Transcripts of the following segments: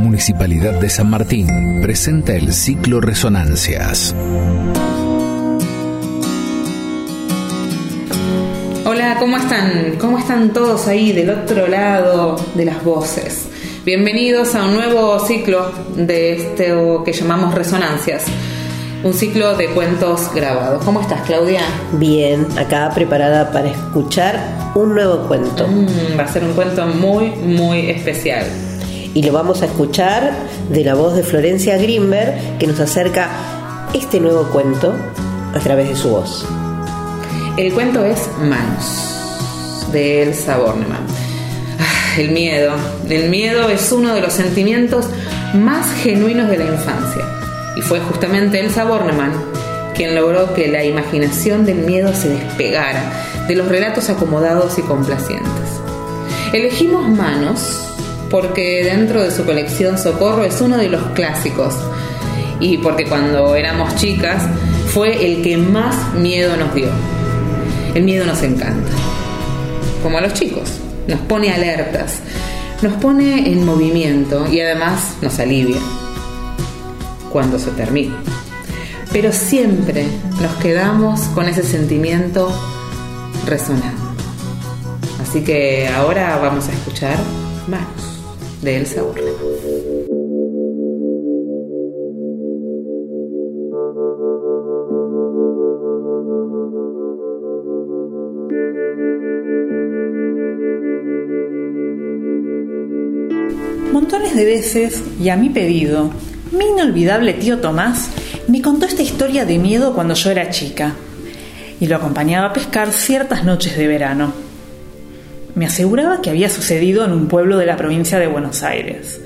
Municipalidad de San Martín presenta el ciclo Resonancias. Hola, ¿cómo están? ¿Cómo están todos ahí del otro lado de las voces? Bienvenidos a un nuevo ciclo de este que llamamos Resonancias. Un ciclo de cuentos grabados. ¿Cómo estás, Claudia? Bien, acá preparada para escuchar un nuevo cuento. Mm, va a ser un cuento muy, muy especial. Y lo vamos a escuchar de la voz de Florencia Grimberg, que nos acerca este nuevo cuento a través de su voz. El cuento es Manos, de Elsa Bornemann. Ah, el miedo. El miedo es uno de los sentimientos más genuinos de la infancia y fue justamente Elsa Bornemann quien logró que la imaginación del miedo se despegara de los relatos acomodados y complacientes. Elegimos Manos porque dentro de su colección Socorro es uno de los clásicos y porque cuando éramos chicas fue el que más miedo nos dio. El miedo nos encanta, como a los chicos, nos pone alertas, nos pone en movimiento y además nos alivia cuando se termine. Pero siempre nos quedamos con ese sentimiento resonando. Así que ahora vamos a escuchar Manos de Elsa. Montones de veces, y a mi pedido, mi inolvidable tío Tomás me contó esta historia de miedo cuando yo era chica y lo acompañaba a pescar ciertas noches de verano. Me aseguraba que había sucedido en un pueblo de la provincia de Buenos Aires,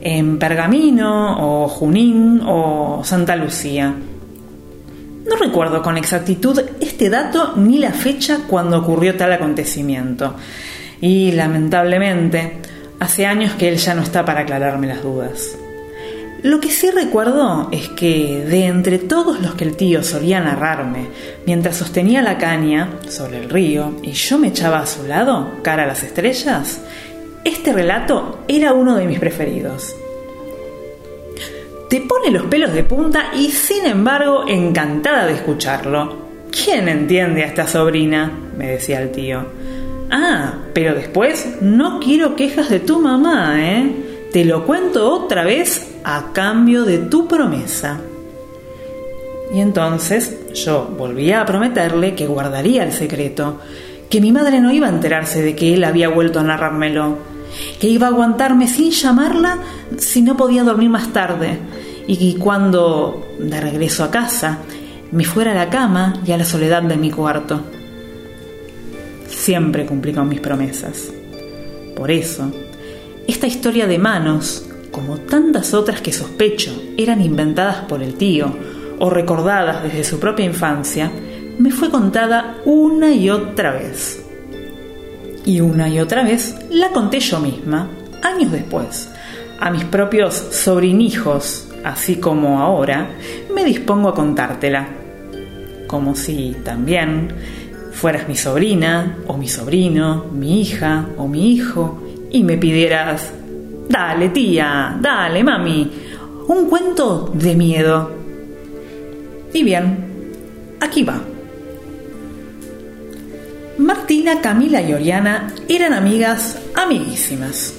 en Pergamino o Junín o Santa Lucía. No recuerdo con exactitud este dato ni la fecha cuando ocurrió tal acontecimiento. Y lamentablemente, hace años que él ya no está para aclararme las dudas. Lo que sí recuerdo es que de entre todos los que el tío solía narrarme, mientras sostenía la caña sobre el río y yo me echaba a su lado, cara a las estrellas, este relato era uno de mis preferidos. Te pone los pelos de punta y sin embargo encantada de escucharlo. ¿Quién entiende a esta sobrina? me decía el tío. Ah, pero después no quiero quejas de tu mamá, ¿eh? Te lo cuento otra vez a cambio de tu promesa. Y entonces yo volvía a prometerle que guardaría el secreto, que mi madre no iba a enterarse de que él había vuelto a narrármelo, que iba a aguantarme sin llamarla si no podía dormir más tarde, y que cuando, de regreso a casa, me fuera a la cama y a la soledad de mi cuarto. Siempre cumplí con mis promesas. Por eso, esta historia de manos como tantas otras que sospecho eran inventadas por el tío o recordadas desde su propia infancia, me fue contada una y otra vez. Y una y otra vez la conté yo misma, años después, a mis propios sobrinijos, así como ahora, me dispongo a contártela. Como si también fueras mi sobrina, o mi sobrino, mi hija, o mi hijo, y me pidieras Dale, tía, dale, mami. Un cuento de miedo. Y bien, aquí va. Martina, Camila y Oriana eran amigas amiguísimas.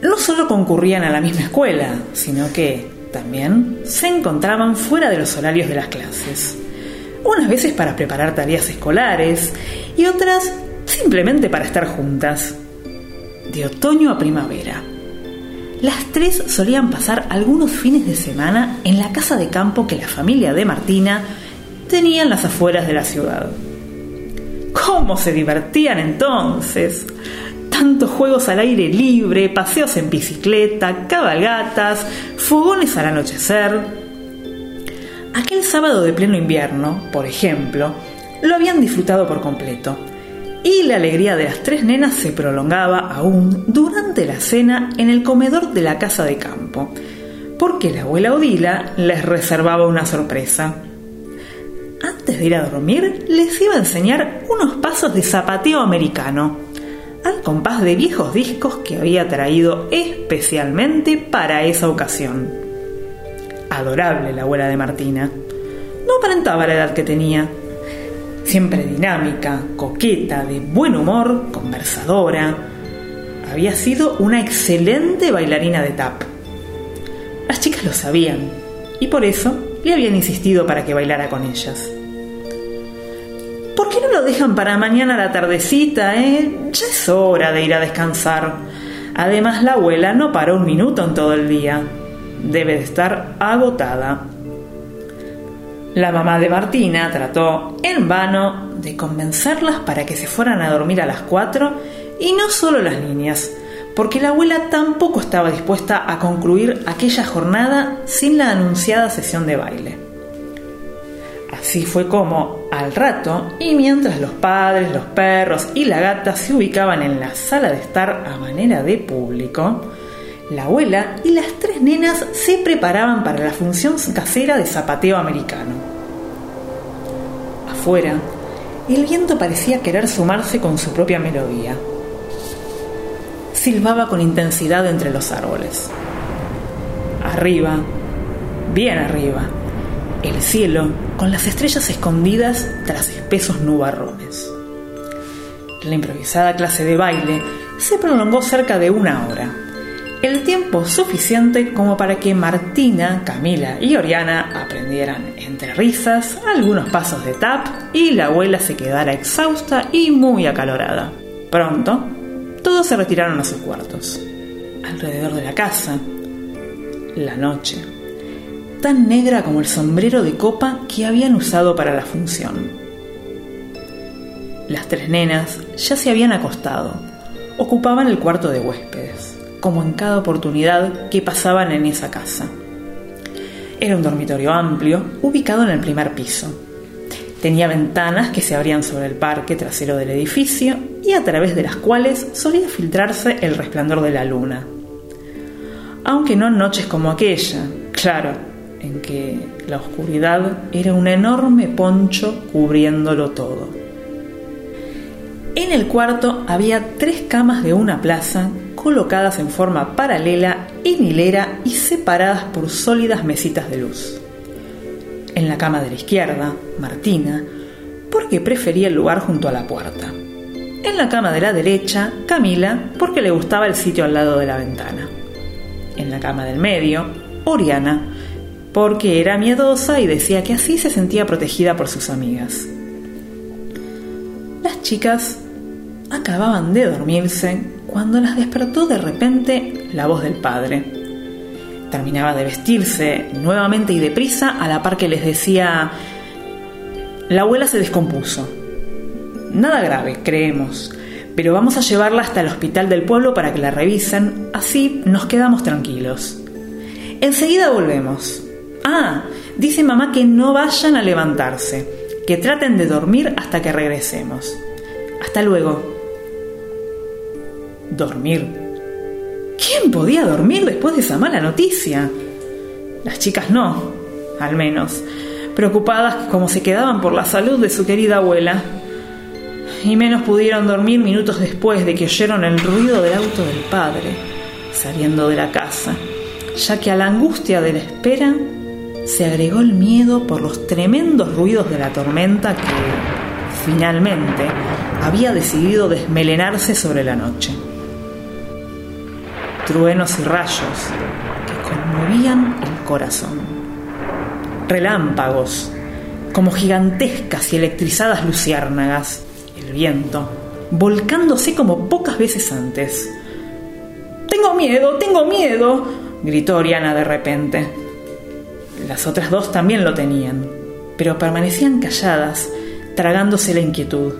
No solo concurrían a la misma escuela, sino que también se encontraban fuera de los horarios de las clases. Unas veces para preparar tareas escolares y otras simplemente para estar juntas. De otoño a primavera las tres solían pasar algunos fines de semana en la casa de campo que la familia de Martina tenía en las afueras de la ciudad. ¿Cómo se divertían entonces? Tantos juegos al aire libre, paseos en bicicleta, cabalgatas, fogones al anochecer. Aquel sábado de pleno invierno, por ejemplo, lo habían disfrutado por completo y la alegría de las tres nenas se prolongaba aún durante la cena en el comedor de la casa de campo, porque la abuela Odila les reservaba una sorpresa. Antes de ir a dormir, les iba a enseñar unos pasos de zapateo americano, al compás de viejos discos que había traído especialmente para esa ocasión. Adorable la abuela de Martina. No aparentaba la edad que tenía. Siempre dinámica, coqueta, de buen humor, conversadora. Había sido una excelente bailarina de tap. Las chicas lo sabían y por eso le habían insistido para que bailara con ellas. ¿Por qué no lo dejan para mañana a la tardecita, eh? Ya es hora de ir a descansar. Además, la abuela no paró un minuto en todo el día. Debe de estar agotada. La mamá de Martina trató en vano de convencerlas para que se fueran a dormir a las cuatro y no solo las niñas, porque la abuela tampoco estaba dispuesta a concluir aquella jornada sin la anunciada sesión de baile. Así fue como, al rato, y mientras los padres, los perros y la gata se ubicaban en la sala de estar a manera de público, la abuela y las tres nenas se preparaban para la función casera de zapateo americano. Afuera, el viento parecía querer sumarse con su propia melodía. Silbaba con intensidad entre los árboles. Arriba, bien arriba, el cielo con las estrellas escondidas tras espesos nubarrones. La improvisada clase de baile se prolongó cerca de una hora, el tiempo suficiente como para que Martina, Camila y Oriana aprendieran entre risas algunos pasos de tap y la abuela se quedara exhausta y muy acalorada. Pronto, todos se retiraron a sus cuartos. Alrededor de la casa, la noche tan negra como el sombrero de copa que habían usado para la función. Las tres nenas ya se habían acostado, ocupaban el cuarto de huéspedes, como en cada oportunidad que pasaban en esa casa. Era un dormitorio amplio, ubicado en el primer piso. Tenía ventanas que se abrían sobre el parque trasero del edificio y a través de las cuales solía filtrarse el resplandor de la luna. Aunque no en noches como aquella, claro, en que la oscuridad era un enorme poncho cubriéndolo todo. En el cuarto había tres camas de una plaza colocadas en forma paralela, en hilera y separadas por sólidas mesitas de luz. En la cama de la izquierda, Martina, porque prefería el lugar junto a la puerta. En la cama de la derecha, Camila, porque le gustaba el sitio al lado de la ventana. En la cama del medio, Oriana, porque era miedosa y decía que así se sentía protegida por sus amigas. Las chicas acababan de dormirse cuando las despertó de repente la voz del padre. Terminaba de vestirse nuevamente y deprisa a la par que les decía, la abuela se descompuso. Nada grave, creemos, pero vamos a llevarla hasta el hospital del pueblo para que la revisen, así nos quedamos tranquilos. Enseguida volvemos. Ah, dice mamá que no vayan a levantarse, que traten de dormir hasta que regresemos. Hasta luego. ¿Dormir? ¿Quién podía dormir después de esa mala noticia? Las chicas no, al menos, preocupadas como se quedaban por la salud de su querida abuela. Y menos pudieron dormir minutos después de que oyeron el ruido del auto del padre, saliendo de la casa, ya que a la angustia de la espera se agregó el miedo por los tremendos ruidos de la tormenta que, finalmente, había decidido desmelenarse sobre la noche. Truenos y rayos que conmovían el corazón. Relámpagos, como gigantescas y electrizadas luciérnagas. El viento, volcándose como pocas veces antes. Tengo miedo, tengo miedo, gritó Oriana de repente. Las otras dos también lo tenían, pero permanecían calladas, tragándose la inquietud.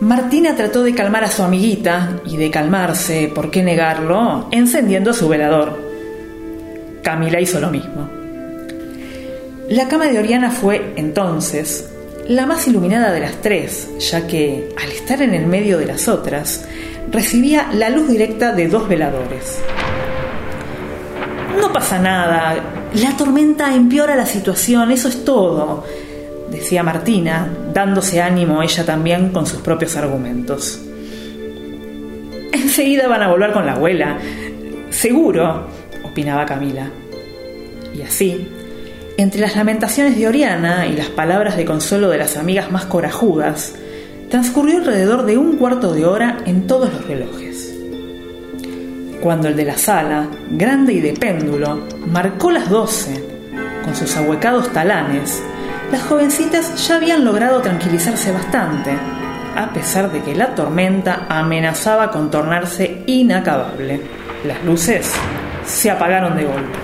Martina trató de calmar a su amiguita y de calmarse, ¿por qué negarlo?, encendiendo su velador. Camila hizo lo mismo. La cama de Oriana fue, entonces, la más iluminada de las tres, ya que, al estar en el medio de las otras, recibía la luz directa de dos veladores. No pasa nada, la tormenta empeora la situación, eso es todo, decía Martina, dándose ánimo ella también con sus propios argumentos. Enseguida van a volver con la abuela. Seguro, opinaba Camila. Y así, entre las lamentaciones de Oriana y las palabras de consuelo de las amigas más corajudas, transcurrió alrededor de un cuarto de hora en todos los relojes. Cuando el de la sala, grande y de péndulo, marcó las doce, con sus ahuecados talanes, las jovencitas ya habían logrado tranquilizarse bastante, a pesar de que la tormenta amenazaba con tornarse inacabable. Las luces se apagaron de golpe.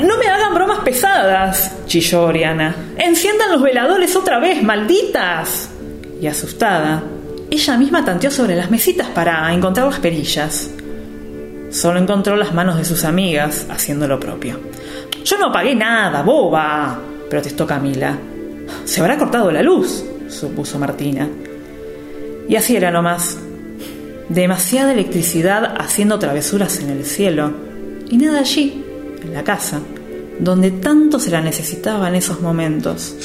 No me hagan bromas pesadas, chilló Oriana. Enciendan los veladores otra vez, malditas. Y asustada, ella misma tanteó sobre las mesitas para encontrar las perillas. Solo encontró las manos de sus amigas haciendo lo propio. Yo no apagué nada, boba, protestó Camila. Se habrá cortado la luz, supuso Martina. Y así era nomás. Demasiada electricidad haciendo travesuras en el cielo y nada allí, en la casa, donde tanto se la necesitaba en esos momentos.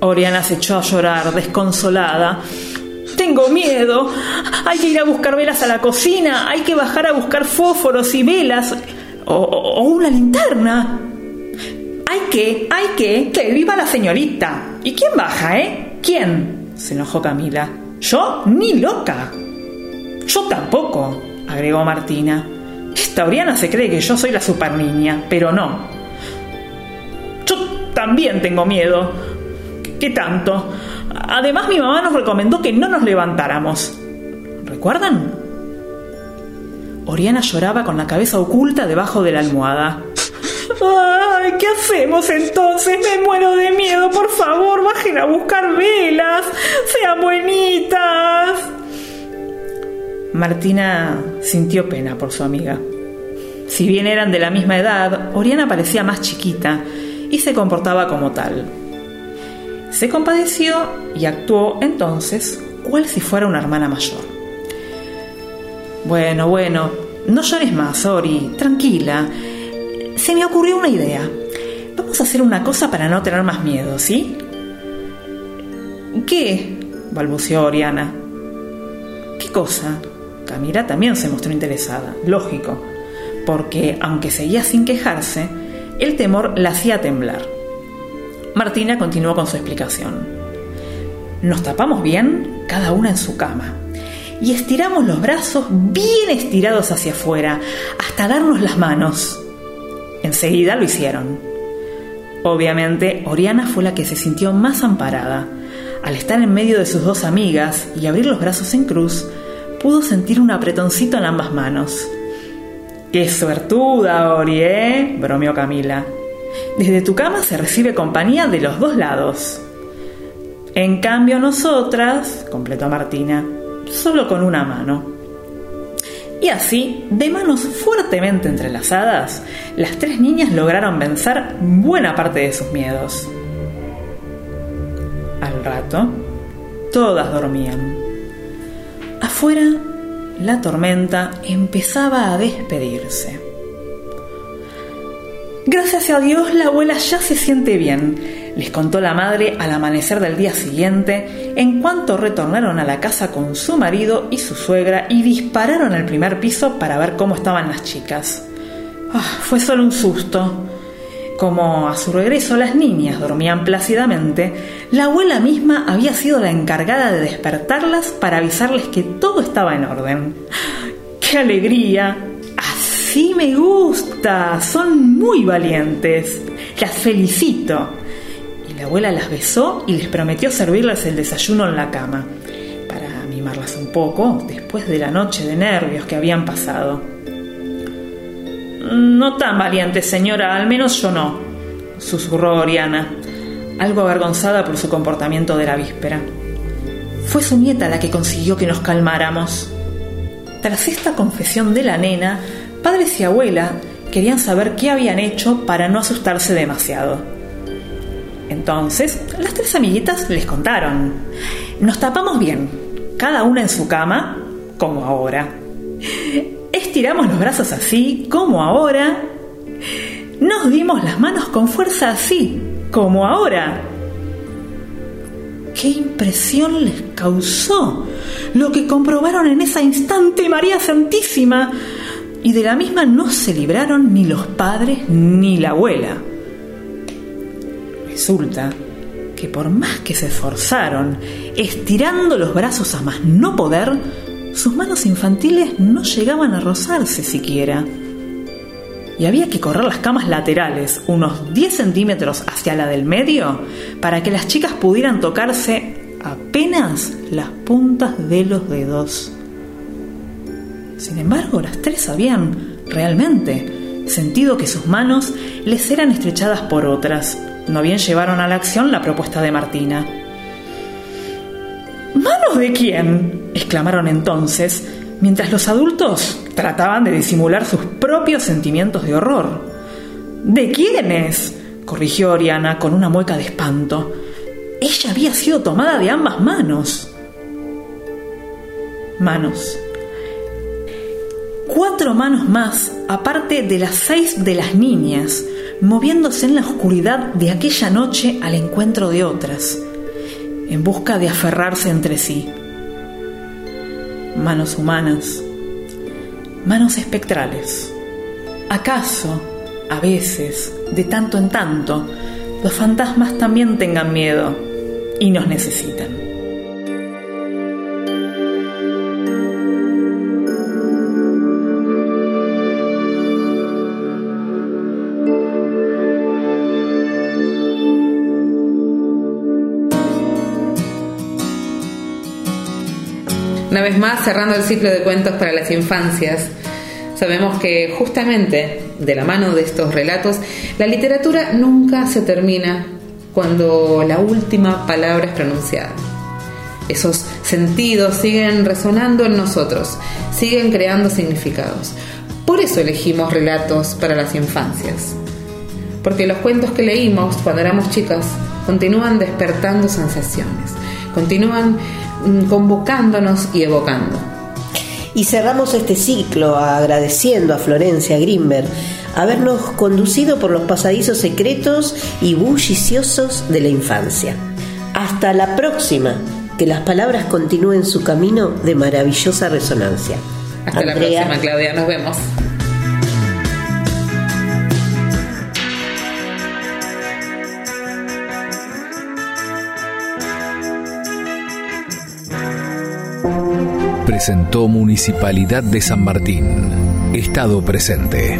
Oriana se echó a llorar, desconsolada. Tengo miedo. Hay que ir a buscar velas a la cocina. Hay que bajar a buscar fósforos y velas. O, o una linterna. Hay que, hay que, que viva la señorita. ¿Y quién baja, eh? ¿Quién? Se enojó Camila. ¿Yo? Ni loca. Yo tampoco, agregó Martina. Esta Oriana se cree que yo soy la super niña, pero no. Yo también tengo miedo. ¿Qué tanto? Además, mi mamá nos recomendó que no nos levantáramos. ¿Recuerdan? Oriana lloraba con la cabeza oculta debajo de la almohada. ¡Ay! ¿Qué hacemos entonces? Me muero de miedo. Por favor, bajen a buscar velas. Sean buenitas. Martina sintió pena por su amiga. Si bien eran de la misma edad, Oriana parecía más chiquita y se comportaba como tal. Se compadeció y actuó entonces cual si fuera una hermana mayor. Bueno, bueno, no llores más, Ori, tranquila. Se me ocurrió una idea. Vamos a hacer una cosa para no tener más miedo, ¿sí? ¿Qué? balbuceó Oriana. ¿Qué cosa? Camila también se mostró interesada, lógico, porque aunque seguía sin quejarse, el temor la hacía temblar. Martina continuó con su explicación. Nos tapamos bien, cada una en su cama, y estiramos los brazos bien estirados hacia afuera, hasta darnos las manos. Enseguida lo hicieron. Obviamente, Oriana fue la que se sintió más amparada. Al estar en medio de sus dos amigas y abrir los brazos en cruz, pudo sentir un apretoncito en ambas manos. ¡Qué suertuda, Ori, eh! bromeó Camila. Desde tu cama se recibe compañía de los dos lados. En cambio, nosotras, completó Martina, solo con una mano. Y así, de manos fuertemente entrelazadas, las tres niñas lograron vencer buena parte de sus miedos. Al rato, todas dormían. Afuera, la tormenta empezaba a despedirse. Gracias a Dios la abuela ya se siente bien, les contó la madre al amanecer del día siguiente, en cuanto retornaron a la casa con su marido y su suegra y dispararon al primer piso para ver cómo estaban las chicas. Ah, fue solo un susto. Como a su regreso las niñas dormían plácidamente, la abuela misma había sido la encargada de despertarlas para avisarles que todo estaba en orden. ¡Qué alegría! Así me gusta, son muy valientes. Las felicito. La abuela las besó y les prometió servirles el desayuno en la cama, para mimarlas un poco después de la noche de nervios que habían pasado. No tan valiente, señora, al menos yo no, susurró Oriana, algo avergonzada por su comportamiento de la víspera. Fue su nieta la que consiguió que nos calmáramos. Tras esta confesión de la nena, padres y abuela querían saber qué habían hecho para no asustarse demasiado. Entonces, las tres amiguitas les contaron. Nos tapamos bien, cada una en su cama, como ahora. Estiramos los brazos así, como ahora. Nos dimos las manos con fuerza así, como ahora. ¿Qué impresión les causó? lo que comprobaron en ese instante María Santísima. Y de la misma no se libraron ni los padres ni la abuela. Resulta que por más que se esforzaron, estirando los brazos a más no poder, sus manos infantiles no llegaban a rozarse siquiera. Y había que correr las camas laterales unos 10 centímetros hacia la del medio para que las chicas pudieran tocarse apenas las puntas de los dedos. Sin embargo, las tres habían realmente sentido que sus manos les eran estrechadas por otras. No bien llevaron a la acción la propuesta de Martina. ¿Manos de quién? exclamaron entonces, mientras los adultos trataban de disimular sus propios sentimientos de horror. ¿De quiénes? corrigió Oriana con una mueca de espanto. Ella había sido tomada de ambas manos. Manos. Cuatro manos más, aparte de las seis de las niñas, moviéndose en la oscuridad de aquella noche al encuentro de otras, en busca de aferrarse entre sí. Manos humanas, manos espectrales. ¿Acaso, a veces, de tanto en tanto, los fantasmas también tengan miedo y nos necesitan? Una vez más, cerrando el ciclo de cuentos para las infancias, sabemos que justamente de la mano de estos relatos, la literatura nunca se termina cuando la última palabra es pronunciada. Esos sentidos siguen resonando en nosotros, siguen creando significados. Por eso elegimos relatos para las infancias. Porque los cuentos que leímos cuando éramos chicas continúan despertando sensaciones, continúan convocándonos y evocando. Y cerramos este ciclo agradeciendo a Florencia Grimberg habernos conducido por los pasadizos secretos y bulliciosos de la infancia. Hasta la próxima, que las palabras continúen su camino de maravillosa resonancia. Hasta la próxima, Claudia, nos vemos. Presentó Municipalidad de San Martín. Estado presente.